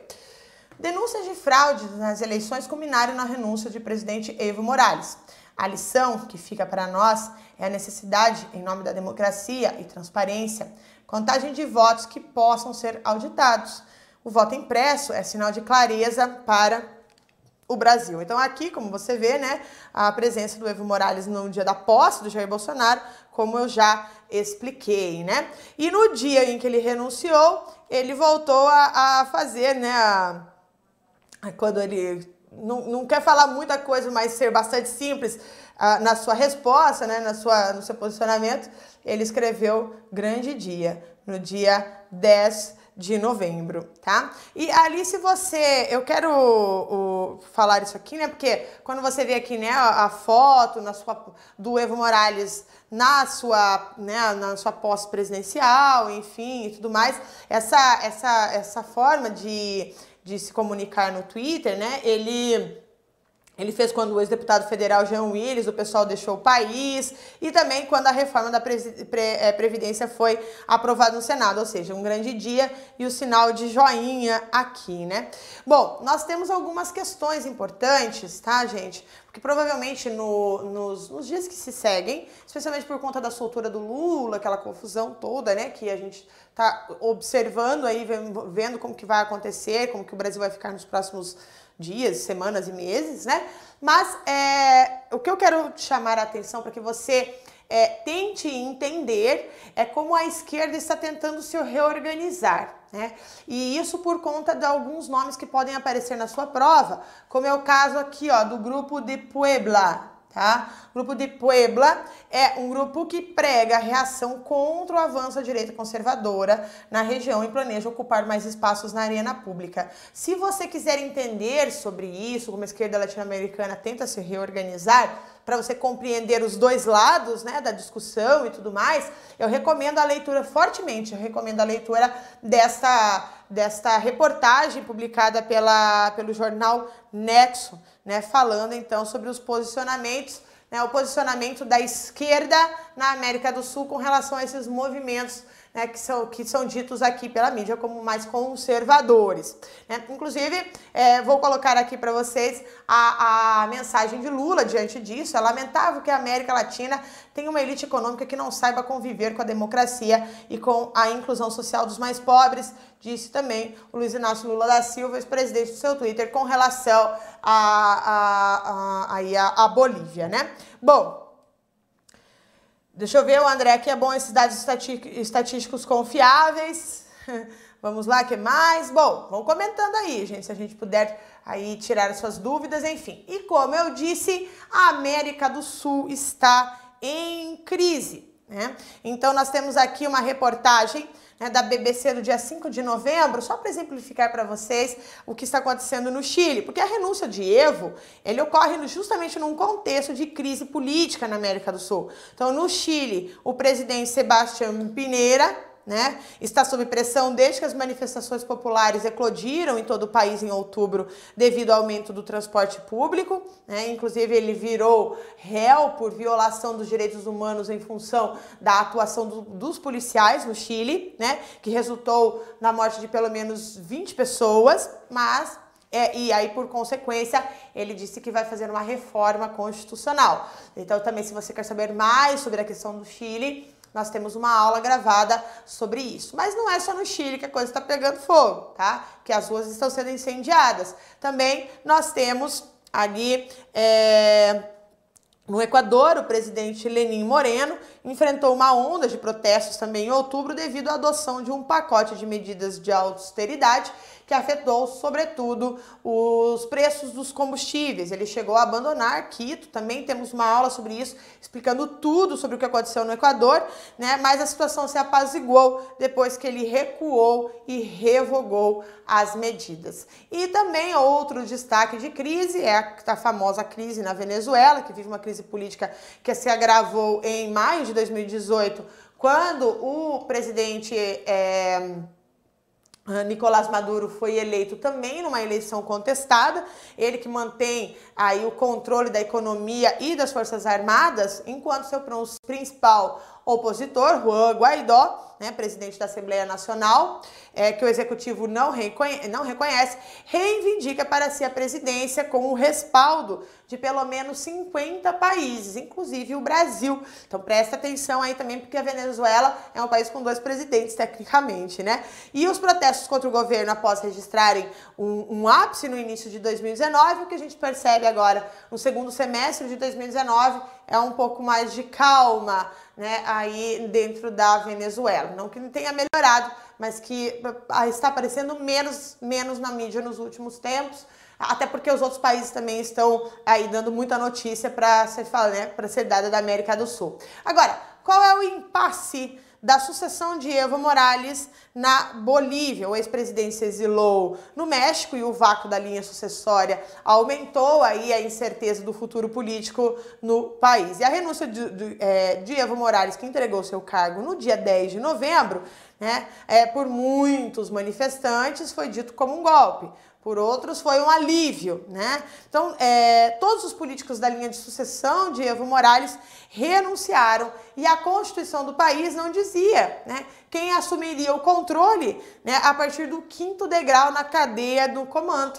Denúncias de fraude nas eleições culminaram na renúncia de presidente Evo Morales. A lição que fica para nós é a necessidade, em nome da democracia e transparência, contagem de votos que possam ser auditados. O voto impresso é sinal de clareza para o Brasil. Então aqui, como você vê, né, a presença do Evo Morales no dia da posse do Jair Bolsonaro, como eu já expliquei, né? E no dia em que ele renunciou, ele voltou a, a fazer, né, a, quando ele não, não quer falar muita coisa, mas ser bastante simples uh, na sua resposta, né, na sua, no seu posicionamento, ele escreveu grande dia, no dia 10 de novembro, tá? E ali, se você. Eu quero o, falar isso aqui, né? Porque quando você vê aqui, né, a, a foto na sua, do Evo Morales na sua, né, na sua posse presidencial, enfim, e tudo mais, essa, essa, essa forma de, de se comunicar no Twitter, né? Ele ele fez quando o ex-deputado federal Jean Willis, o pessoal deixou o país, e também quando a reforma da é, Previdência foi aprovada no Senado, ou seja, um grande dia e o sinal de joinha aqui, né? Bom, nós temos algumas questões importantes, tá, gente? Porque provavelmente no, nos, nos dias que se seguem, especialmente por conta da soltura do Lula, aquela confusão toda, né, que a gente tá observando aí, vendo como que vai acontecer, como que o Brasil vai ficar nos próximos dias, semanas e meses, né? Mas é, o que eu quero chamar a atenção para que você é, tente entender é como a esquerda está tentando se reorganizar. Né? E isso por conta de alguns nomes que podem aparecer na sua prova, como é o caso aqui ó, do grupo de Puebla, tá? O grupo de Puebla é um grupo que prega a reação contra o avanço da direita conservadora na região e planeja ocupar mais espaços na arena pública. Se você quiser entender sobre isso, como a esquerda latino-americana tenta se reorganizar, para você compreender os dois lados né, da discussão e tudo mais, eu recomendo a leitura fortemente, eu recomendo a leitura desta, desta reportagem publicada pela, pelo jornal Nexo, né, falando então sobre os posicionamentos, né, o posicionamento da esquerda na América do Sul com relação a esses movimentos né, que, são, que são ditos aqui pela mídia como mais conservadores. Né? Inclusive, é, vou colocar aqui para vocês a, a mensagem de Lula diante disso. É lamentável que a América Latina tenha uma elite econômica que não saiba conviver com a democracia e com a inclusão social dos mais pobres, disse também o Luiz Inácio Lula da Silva, ex-presidente do seu Twitter, com relação a, a, a, a, a Bolívia. Né? Bom, Deixa eu ver, o André aqui é bom esses dados estatísticos confiáveis. Vamos lá, que mais? Bom, vão comentando aí, gente, se a gente puder aí tirar as suas dúvidas, enfim. E como eu disse, a América do Sul está em crise, né? Então nós temos aqui uma reportagem né, da BBC do dia 5 de novembro, só para exemplificar para vocês o que está acontecendo no Chile, porque a renúncia de Evo, ele ocorre justamente num contexto de crise política na América do Sul. Então, no Chile, o presidente Sebastião Pineira, né? Está sob pressão desde que as manifestações populares eclodiram em todo o país em outubro devido ao aumento do transporte público, né? Inclusive ele virou réu por violação dos direitos humanos em função da atuação do, dos policiais no Chile, né? Que resultou na morte de pelo menos 20 pessoas, mas é, e aí, por consequência, ele disse que vai fazer uma reforma constitucional. Então, também, se você quer saber mais sobre a questão do Chile, nós temos uma aula gravada sobre isso. Mas não é só no Chile que a coisa está pegando fogo, tá? Que as ruas estão sendo incendiadas. Também nós temos ali. É... No Equador, o presidente Lenin Moreno enfrentou uma onda de protestos também em outubro devido à adoção de um pacote de medidas de austeridade que afetou, sobretudo, os preços dos combustíveis. Ele chegou a abandonar Quito, também temos uma aula sobre isso, explicando tudo sobre o que aconteceu no Equador, né? mas a situação se apaziguou depois que ele recuou e revogou as medidas. E também outro destaque de crise é a, famosa crise na Venezuela, que vive uma crise política que se agravou em maio de 2018, quando o presidente. É, Nicolás Maduro foi eleito também numa eleição contestada, ele que mantém aí o controle da economia e das Forças Armadas, enquanto seu principal opositor, Juan Guaidó, né, presidente da Assembleia Nacional, é, que o executivo não, reconhece, não reconhece, reivindica para si a presidência com o respaldo de pelo menos 50 países, inclusive o Brasil. Então presta atenção aí também, porque a Venezuela é um país com dois presidentes, tecnicamente, né? E os protestos contra o governo, após registrarem um, um ápice no início de 2019, o que a gente percebe agora no segundo semestre de 2019 é um pouco mais de calma, né, aí dentro da Venezuela. Não que tenha melhorado, mas que ah, está aparecendo menos, menos na mídia nos últimos tempos, até porque os outros países também estão aí dando muita notícia para ser, né, ser dada da América do Sul. Agora, qual é o impasse da sucessão de Evo Morales na Bolívia. O ex-presidente se exilou no México e o vácuo da linha sucessória aumentou aí a incerteza do futuro político no país. E a renúncia de, de, é, de Evo Morales, que entregou seu cargo no dia 10 de novembro, né, é, por muitos manifestantes, foi dito como um golpe por outros foi um alívio, né? Então, é, todos os políticos da linha de sucessão de Evo Morales renunciaram e a Constituição do país não dizia, né? Quem assumiria o controle, né? A partir do quinto degrau na cadeia do comando.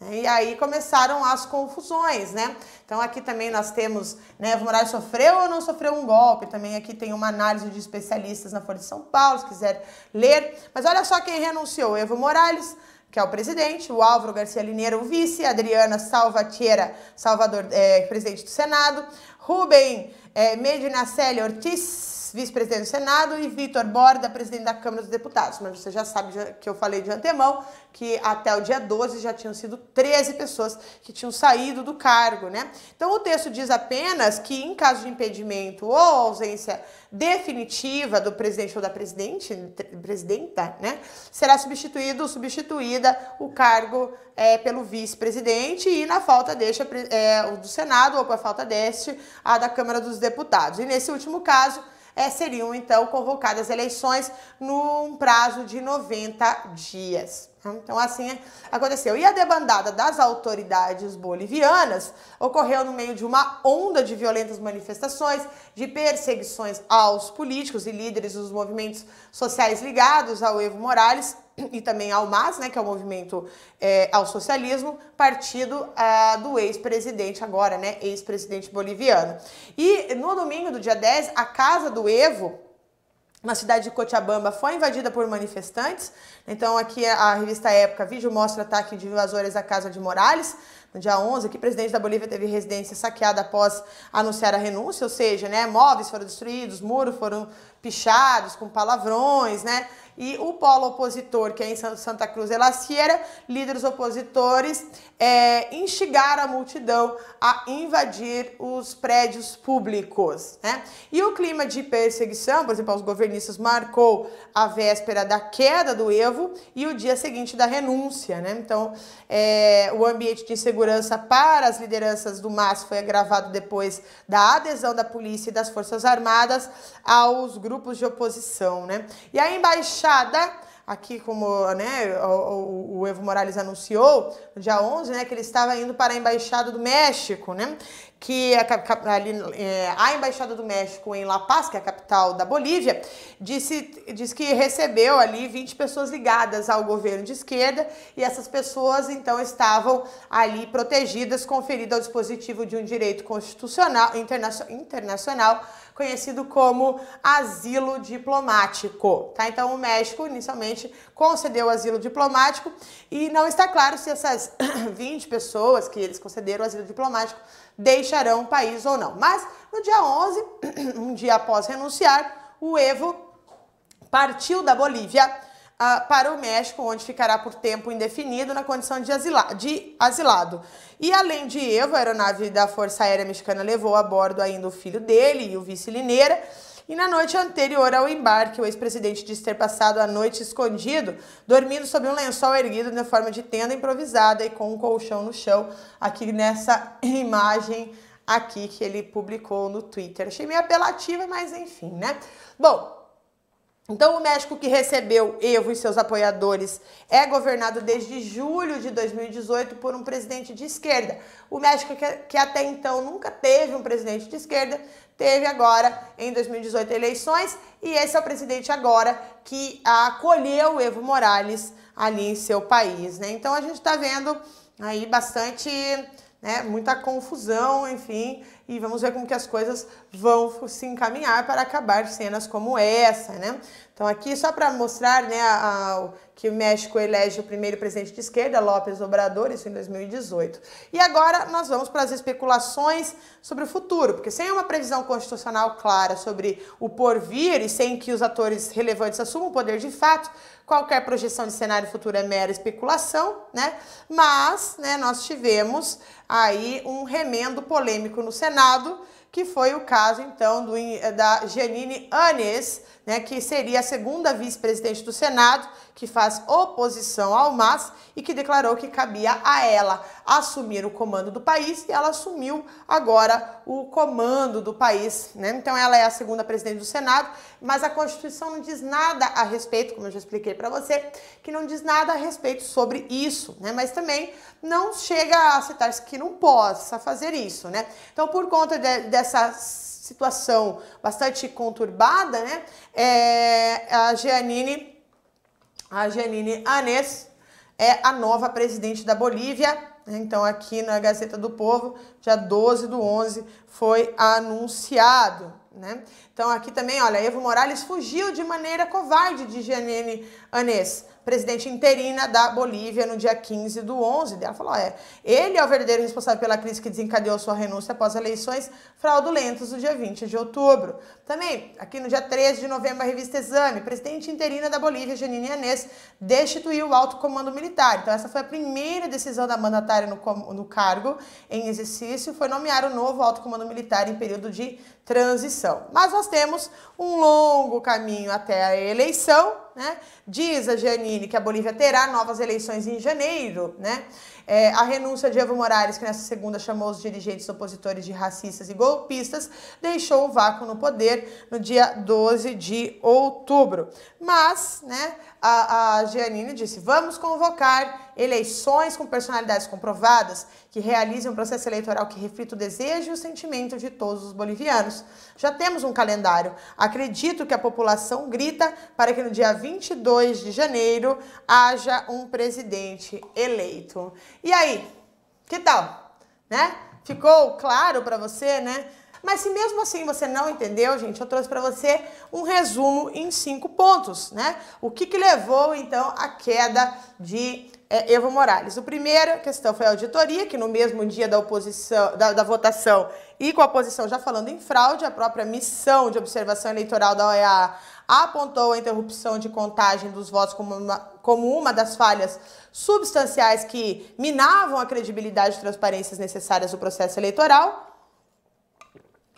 Né? E aí começaram as confusões, né? Então aqui também nós temos, né, Evo Morales sofreu ou não sofreu um golpe? Também aqui tem uma análise de especialistas na Folha de São Paulo, se quiser ler. Mas olha só quem renunciou, Evo Morales, que é o presidente, o Álvaro Garcia Lineira, o vice, Adriana Salvatierra, Salvador, é, presidente do Senado, Rubem é, Medinaceli Ortiz, vice-presidente do Senado, e Vitor Borda, presidente da Câmara dos Deputados. Mas você já sabe que eu falei de antemão que até o dia 12 já tinham sido 13 pessoas que tinham saído do cargo, né? Então o texto diz apenas que em caso de impedimento ou ausência definitiva do presidente ou da presidente, presidenta, né, será substituído ou substituída o cargo é, pelo vice-presidente e na falta deixa é, o do Senado ou por falta deste a da Câmara dos Deputados. E nesse último caso é, seriam então convocadas eleições num prazo de 90 dias. Então, assim aconteceu. E a debandada das autoridades bolivianas ocorreu no meio de uma onda de violentas manifestações, de perseguições aos políticos e líderes dos movimentos sociais ligados ao Evo Morales e também ao MAS, né, que é o movimento é, ao socialismo, partido ah, do ex-presidente agora, né, ex-presidente boliviano. E no domingo do dia 10, a casa do Evo na cidade de Cochabamba foi invadida por manifestantes. Então aqui a revista Época vídeo mostra ataque de invasores à casa de Morales. No dia 11, que o presidente da Bolívia teve residência saqueada após anunciar a renúncia, ou seja, né, móveis foram destruídos, muros foram pichados com palavrões, né? e o polo opositor, que é em Santa Cruz de la Sierra, líderes opositores é, instigaram a multidão a invadir os prédios públicos. Né? E o clima de perseguição, por exemplo, os governistas marcou a véspera da queda do Evo e o dia seguinte da renúncia. Né? Então, é, o ambiente de insegurança para as lideranças do MAS foi agravado depois da adesão da polícia e das Forças Armadas aos grupos de oposição. Né? E a embaixada embaixada, aqui como né, o, o, Evo Morales anunciou no dia 11, né, que ele estava indo para a Embaixada do México, né, que é, ali, é, a Embaixada do México em La Paz, que é a capital da Bolívia, disse, disse que recebeu ali 20 pessoas ligadas ao governo de esquerda e essas pessoas então estavam ali protegidas, conferido ao dispositivo de um direito constitucional internacional conhecido como asilo diplomático, tá? Então o México inicialmente concedeu asilo diplomático e não está claro se essas 20 pessoas que eles concederam asilo diplomático deixarão o país ou não. Mas no dia 11, um dia após renunciar, o Evo partiu da Bolívia uh, para o México, onde ficará por tempo indefinido na condição de, asila de asilado. E além de Evo, a aeronave da Força Aérea Mexicana levou a bordo ainda o filho dele e o vice Lineira. E na noite anterior ao embarque, o ex-presidente disse ter passado a noite escondido, dormindo sob um lençol erguido na forma de tenda improvisada e com um colchão no chão, aqui nessa imagem aqui que ele publicou no Twitter. Achei meio apelativa, mas enfim, né? Bom, então, o México que recebeu Evo e seus apoiadores é governado desde julho de 2018 por um presidente de esquerda. O México, que, que até então nunca teve um presidente de esquerda, teve agora em 2018 eleições e esse é o presidente agora que acolheu Evo Morales ali em seu país. Né? Então, a gente está vendo aí bastante né, muita confusão, enfim, e vamos ver como que as coisas vão se encaminhar para acabar cenas como essa, né? Então aqui só para mostrar, né, a, que o México elege o primeiro presidente de esquerda, López Obrador, isso em 2018. E agora nós vamos para as especulações sobre o futuro, porque sem uma previsão constitucional clara sobre o porvir e sem que os atores relevantes assumam o poder de fato, qualquer projeção de cenário futuro é mera especulação, né? Mas, né, nós tivemos aí um remendo polêmico no Senado, que foi o caso então do, da Janine Anes, né, que seria a segunda vice-presidente do Senado, que faz oposição ao MAS e que declarou que cabia a ela assumir o comando do país e ela assumiu agora o comando do país. Né? Então ela é a segunda presidente do Senado, mas a Constituição não diz nada a respeito, como eu já expliquei para você, que não diz nada a respeito sobre isso, né? mas também não chega a citar que não possa fazer isso. Né? Então, por conta de, dessa situação bastante conturbada, né? É, a Giannini, a Giannini Anes é a nova presidente da Bolívia. Né? Então, aqui na Gazeta do Povo, dia 12 do 11, foi anunciado. Né? Então, aqui também, olha, Evo Morales fugiu de maneira covarde de Giannini Anes presidente interina da Bolívia no dia 15 do 11. Ela falou: é, ele é o verdadeiro responsável pela crise que desencadeou sua renúncia após eleições fraudulentas do dia 20 de outubro. Também, aqui no dia 13 de novembro, a revista Exame, presidente interina da Bolívia, Janine Anês, destituiu o alto comando militar. Então, essa foi a primeira decisão da mandatária no, no cargo em exercício, foi nomear o novo alto comando militar em período de transição. Mas nós temos um longo caminho até a eleição, né? Diz a Giannini que a Bolívia terá novas eleições em janeiro, né? É, a renúncia de Evo Morales, que nessa segunda chamou os dirigentes opositores de racistas e golpistas, deixou o vácuo no poder no dia 12 de outubro. Mas, né, a, a Giannini disse: vamos convocar eleições com personalidades comprovadas que realizem um processo eleitoral que reflita o desejo e o sentimento de todos os bolivianos. Já temos um calendário. Acredito que a população grita para que no dia 22 de janeiro haja um presidente eleito. E aí, que tal? Né? Ficou claro para você, né? Mas se mesmo assim você não entendeu, gente, eu trouxe para você um resumo em cinco pontos, né? O que, que levou então à queda de é, Evo Morales. O primeiro questão foi a auditoria, que no mesmo dia da oposição, da, da, votação e com a oposição já falando em fraude, a própria missão de observação eleitoral da OEA apontou a interrupção de contagem dos votos como uma, como uma das falhas substanciais que minavam a credibilidade e transparências necessárias do processo eleitoral.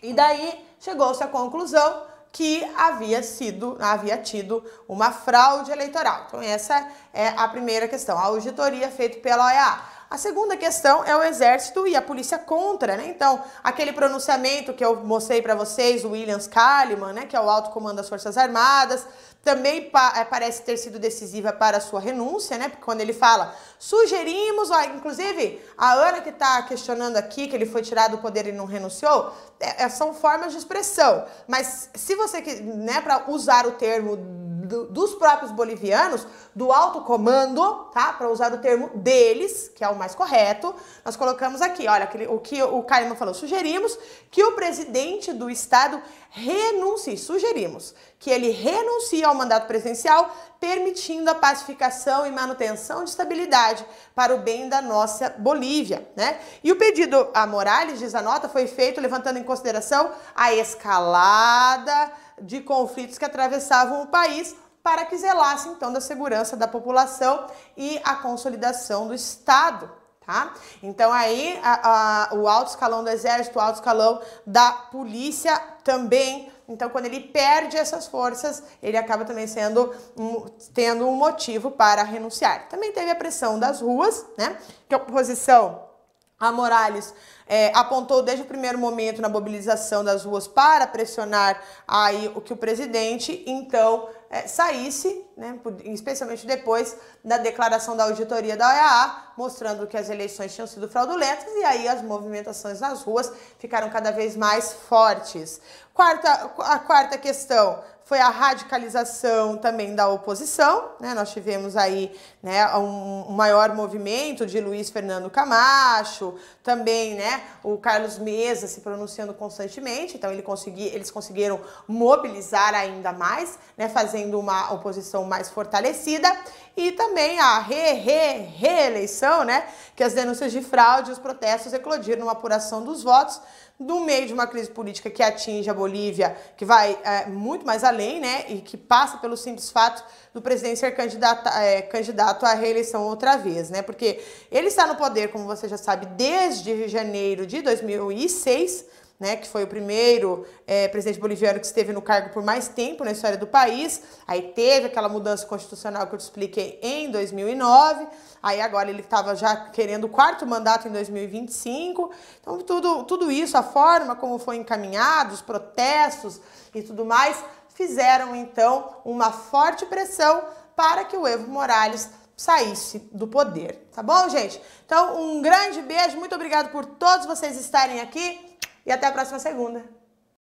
E daí chegou-se à conclusão que havia sido, havia tido uma fraude eleitoral. Então essa é a primeira questão, a auditoria feita pela OEA. A segunda questão é o exército e a polícia contra, né? Então, aquele pronunciamento que eu mostrei para vocês, o Williams Kalimann, né, que é o alto comando das Forças Armadas, também pa é, parece ter sido decisiva para a sua renúncia, né? Porque quando ele fala, sugerimos, ó, inclusive a Ana que está questionando aqui que ele foi tirado do poder e não renunciou, é, é são formas de expressão. Mas se você, né, para usar o termo do, dos próprios bolivianos, do alto comando, tá? Para usar o termo deles, que é o mais correto, nós colocamos aqui, olha, aquele, o que o Caima falou, sugerimos que o presidente do estado renuncie, sugerimos que ele renuncie ao mandato presidencial, permitindo a pacificação e manutenção de estabilidade para o bem da nossa Bolívia, né? E o pedido a Morales, diz a nota, foi feito levantando em consideração a escalada de conflitos que atravessavam o país para que zelasse então da segurança da população e a consolidação do Estado. Tá? Então aí a, a, o alto escalão do exército, o alto escalão da polícia também. Então quando ele perde essas forças, ele acaba também sendo tendo um motivo para renunciar. Também teve a pressão das ruas, né? Que a oposição a Morales é, apontou desde o primeiro momento na mobilização das ruas para pressionar aí o que o presidente então é, saísse, né, especialmente depois da declaração da auditoria da OEA, mostrando que as eleições tinham sido fraudulentas e aí as movimentações nas ruas ficaram cada vez mais fortes. Quarta, a quarta questão foi a radicalização também da oposição. Né? Nós tivemos aí né, um, maior movimento de Luiz Fernando Camacho, também né, o Carlos Mesa se pronunciando constantemente, então ele consegui, eles conseguiram mobilizar ainda mais, né, fazendo uma oposição mais fortalecida, e também a re-re-reeleição, né, que as denúncias de fraude e os protestos eclodiram numa apuração dos votos, no meio de uma crise política que atinge a Bolívia, que vai é, muito mais além, né, e que passa pelo simples fato do presidente ser candidato, é, candidato à reeleição outra vez, né, porque ele está no poder, como você já sabe, desde janeiro de 2006, né, que foi o primeiro é, presidente boliviano que esteve no cargo por mais tempo na história do país. Aí teve aquela mudança constitucional que eu te expliquei em 2009. Aí agora ele estava já querendo o quarto mandato em 2025. Então tudo, tudo isso, a forma como foi encaminhado, os protestos e tudo mais, fizeram então uma forte pressão para que o Evo Morales saísse do poder, tá bom, gente? Então, um grande beijo, muito obrigado por todos vocês estarem aqui e até a próxima segunda.